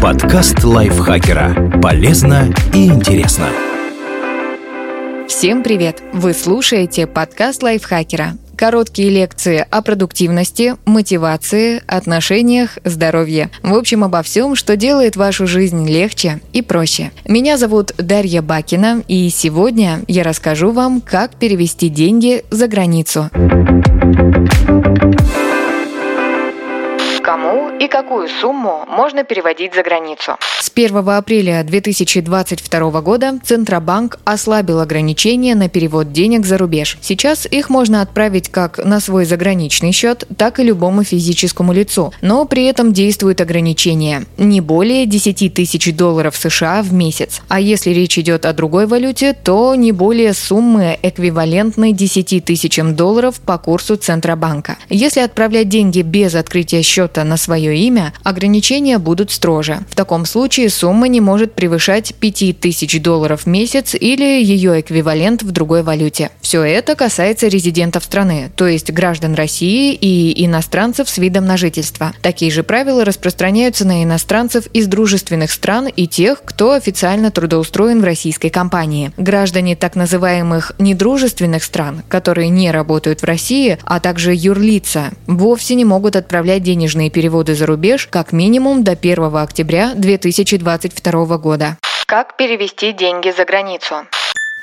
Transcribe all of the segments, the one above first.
Подкаст лайфхакера. Полезно и интересно. Всем привет! Вы слушаете подкаст лайфхакера. Короткие лекции о продуктивности, мотивации, отношениях, здоровье. В общем, обо всем, что делает вашу жизнь легче и проще. Меня зовут Дарья Бакина, и сегодня я расскажу вам, как перевести деньги за границу. И какую сумму можно переводить за границу? С 1 апреля 2022 года Центробанк ослабил ограничения на перевод денег за рубеж. Сейчас их можно отправить как на свой заграничный счет, так и любому физическому лицу. Но при этом действуют ограничения – не более 10 тысяч долларов США в месяц. А если речь идет о другой валюте, то не более суммы, эквивалентной 10 тысячам долларов по курсу Центробанка. Если отправлять деньги без открытия счета на свое имя, ограничения будут строже. В таком случае сумма не может превышать 5000 долларов в месяц или ее эквивалент в другой валюте. Все это касается резидентов страны, то есть граждан России и иностранцев с видом на жительство. Такие же правила распространяются на иностранцев из дружественных стран и тех, кто официально трудоустроен в российской компании. Граждане так называемых недружественных стран, которые не работают в России, а также юрлица, вовсе не могут отправлять денежные переводы за рубеж как минимум до 1 октября 2022 года. Как перевести деньги за границу?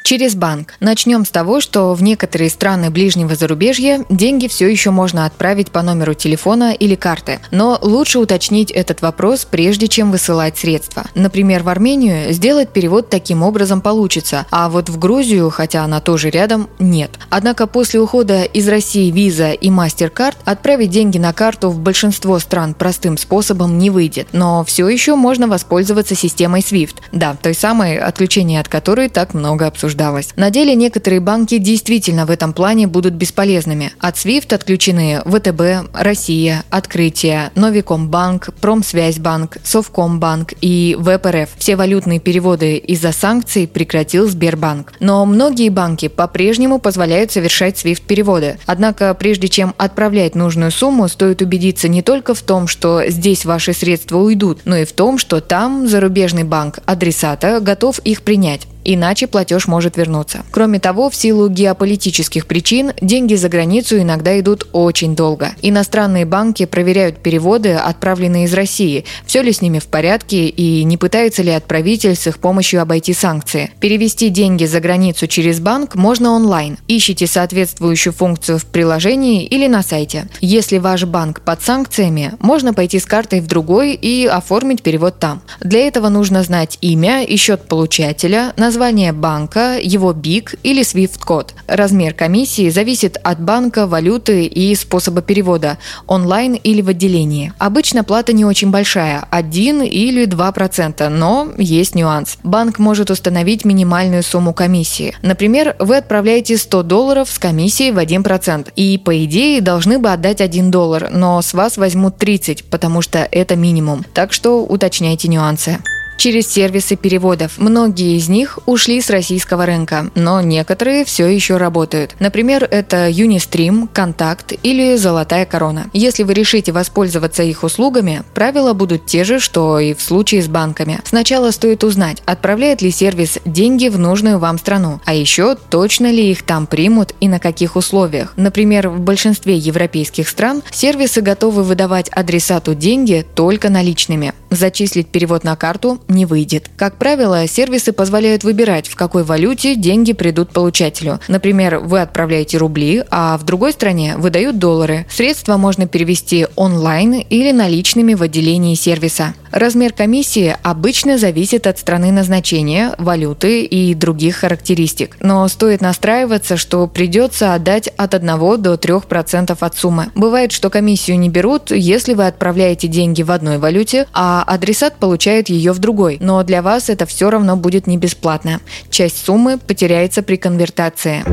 Через банк. Начнем с того, что в некоторые страны ближнего зарубежья деньги все еще можно отправить по номеру телефона или карты. Но лучше уточнить этот вопрос, прежде чем высылать средства. Например, в Армению сделать перевод таким образом получится, а вот в Грузию, хотя она тоже рядом, нет. Однако после ухода из России Visa и MasterCard отправить деньги на карту в большинство стран простым способом не выйдет. Но все еще можно воспользоваться системой SWIFT. Да, той самой, отключение от которой так много обсуждается обсуждалось. На деле некоторые банки действительно в этом плане будут бесполезными. От SWIFT отключены ВТБ, Россия, Открытие, Новикомбанк, Промсвязьбанк, Совкомбанк и ВПРФ. Все валютные переводы из-за санкций прекратил Сбербанк. Но многие банки по-прежнему позволяют совершать SWIFT-переводы. Однако, прежде чем отправлять нужную сумму, стоит убедиться не только в том, что здесь ваши средства уйдут, но и в том, что там зарубежный банк адресата готов их принять иначе платеж может вернуться. Кроме того, в силу геополитических причин деньги за границу иногда идут очень долго. Иностранные банки проверяют переводы, отправленные из России, все ли с ними в порядке и не пытается ли отправитель с их помощью обойти санкции. Перевести деньги за границу через банк можно онлайн. Ищите соответствующую функцию в приложении или на сайте. Если ваш банк под санкциями, можно пойти с картой в другой и оформить перевод там. Для этого нужно знать имя и счет получателя, название название банка, его БИК или SWIFT-код. Размер комиссии зависит от банка, валюты и способа перевода – онлайн или в отделении. Обычно плата не очень большая – 1 или 2%, но есть нюанс. Банк может установить минимальную сумму комиссии. Например, вы отправляете 100 долларов с комиссией в 1%, и по идее должны бы отдать 1 доллар, но с вас возьмут 30, потому что это минимум. Так что уточняйте нюансы через сервисы переводов. Многие из них ушли с российского рынка, но некоторые все еще работают. Например, это Unistream, Контакт или Золотая корона. Если вы решите воспользоваться их услугами, правила будут те же, что и в случае с банками. Сначала стоит узнать, отправляет ли сервис деньги в нужную вам страну, а еще точно ли их там примут и на каких условиях. Например, в большинстве европейских стран сервисы готовы выдавать адресату деньги только наличными. Зачислить перевод на карту не выйдет. Как правило, сервисы позволяют выбирать, в какой валюте деньги придут получателю. Например, вы отправляете рубли, а в другой стране выдают доллары. Средства можно перевести онлайн или наличными в отделении сервиса. Размер комиссии обычно зависит от страны назначения, валюты и других характеристик. Но стоит настраиваться, что придется отдать от 1 до 3% от суммы. Бывает, что комиссию не берут, если вы отправляете деньги в одной валюте, а адресат получает ее в другой. Но для вас это все равно будет не бесплатно. Часть суммы потеряется при конвертации.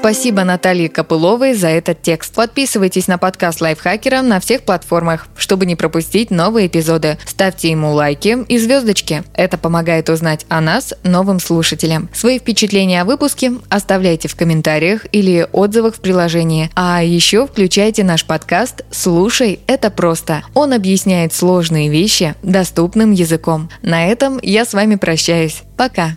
Спасибо Наталье Копыловой за этот текст. Подписывайтесь на подкаст Лайфхакера на всех платформах, чтобы не пропустить новые эпизоды. Ставьте ему лайки и звездочки. Это помогает узнать о нас новым слушателям. Свои впечатления о выпуске оставляйте в комментариях или отзывах в приложении. А еще включайте наш подкаст «Слушай, это просто». Он объясняет сложные вещи доступным языком. На этом я с вами прощаюсь. Пока.